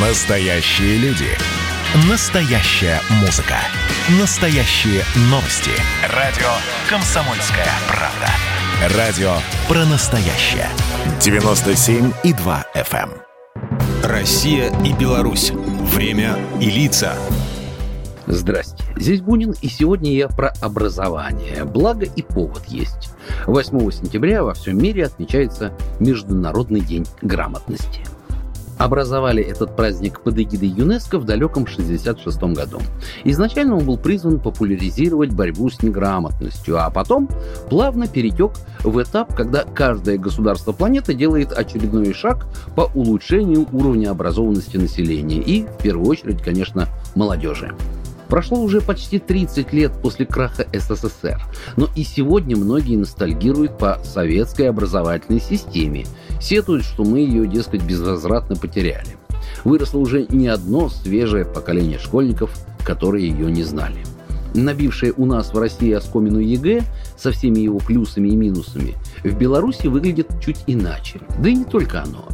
Настоящие люди. Настоящая музыка. Настоящие новости. Радио «Комсомольская правда». Радио про настоящее. 97,2 FM. эм. Россия и Беларусь. Время и лица. Здрасте, здесь Бунин, и сегодня я про образование. Благо и повод есть. 8 сентября во всем мире отмечается Международный день грамотности. Образовали этот праздник под эгидой ЮНЕСКО в далеком 1966 году. Изначально он был призван популяризировать борьбу с неграмотностью, а потом плавно перетек в этап, когда каждое государство планеты делает очередной шаг по улучшению уровня образованности населения и, в первую очередь, конечно, молодежи. Прошло уже почти 30 лет после краха СССР, но и сегодня многие ностальгируют по советской образовательной системе, сетуют, что мы ее, дескать, безвозвратно потеряли. Выросло уже не одно свежее поколение школьников, которые ее не знали. Набившее у нас в России оскомину ЕГЭ со всеми его плюсами и минусами в Беларуси выглядит чуть иначе. Да и не только оно.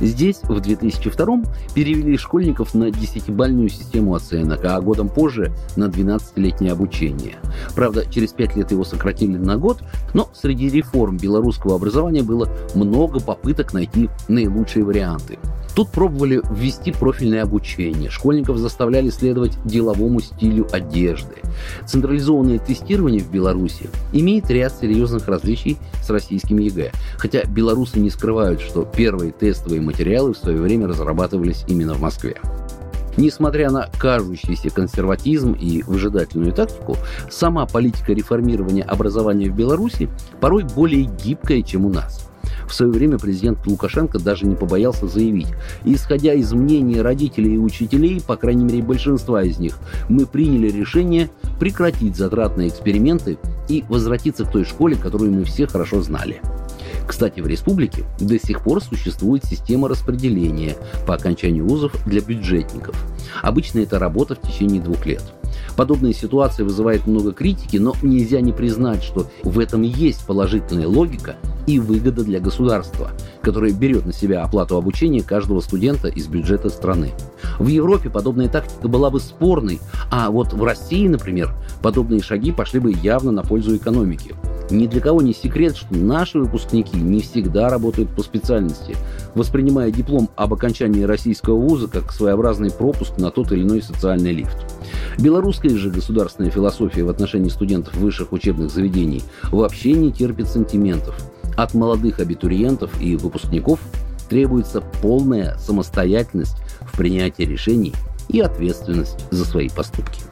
Здесь в 2002 перевели школьников на 10-бальную систему оценок, а годом позже на 12-летнее обучение. Правда, через 5 лет его сократили на год, но среди реформ белорусского образования было много попыток найти наилучшие варианты. Тут пробовали ввести профильное обучение, школьников заставляли следовать деловому стилю одежды. Централизованное тестирование в Беларуси имеет ряд серьезных различий с российским ЕГЭ, хотя белорусы не скрывают, что первые тестовые материалы в свое время разрабатывались именно в Москве. Несмотря на кажущийся консерватизм и выжидательную тактику, сама политика реформирования образования в Беларуси порой более гибкая, чем у нас – в свое время президент Лукашенко даже не побоялся заявить, исходя из мнений родителей и учителей, по крайней мере большинства из них, мы приняли решение прекратить затратные эксперименты и возвратиться к той школе, которую мы все хорошо знали. Кстати, в республике до сих пор существует система распределения по окончанию вузов для бюджетников. Обычно это работа в течение двух лет – Подобная ситуация вызывает много критики, но нельзя не признать, что в этом есть положительная логика и выгода для государства, которое берет на себя оплату обучения каждого студента из бюджета страны. В Европе подобная тактика была бы спорной, а вот в России, например, подобные шаги пошли бы явно на пользу экономики. Ни для кого не секрет, что наши выпускники не всегда работают по специальности, воспринимая диплом об окончании российского вуза как своеобразный пропуск на тот или иной социальный лифт. Белорусская же государственная философия в отношении студентов высших учебных заведений вообще не терпит сантиментов. От молодых абитуриентов и выпускников требуется полная самостоятельность в принятии решений и ответственность за свои поступки.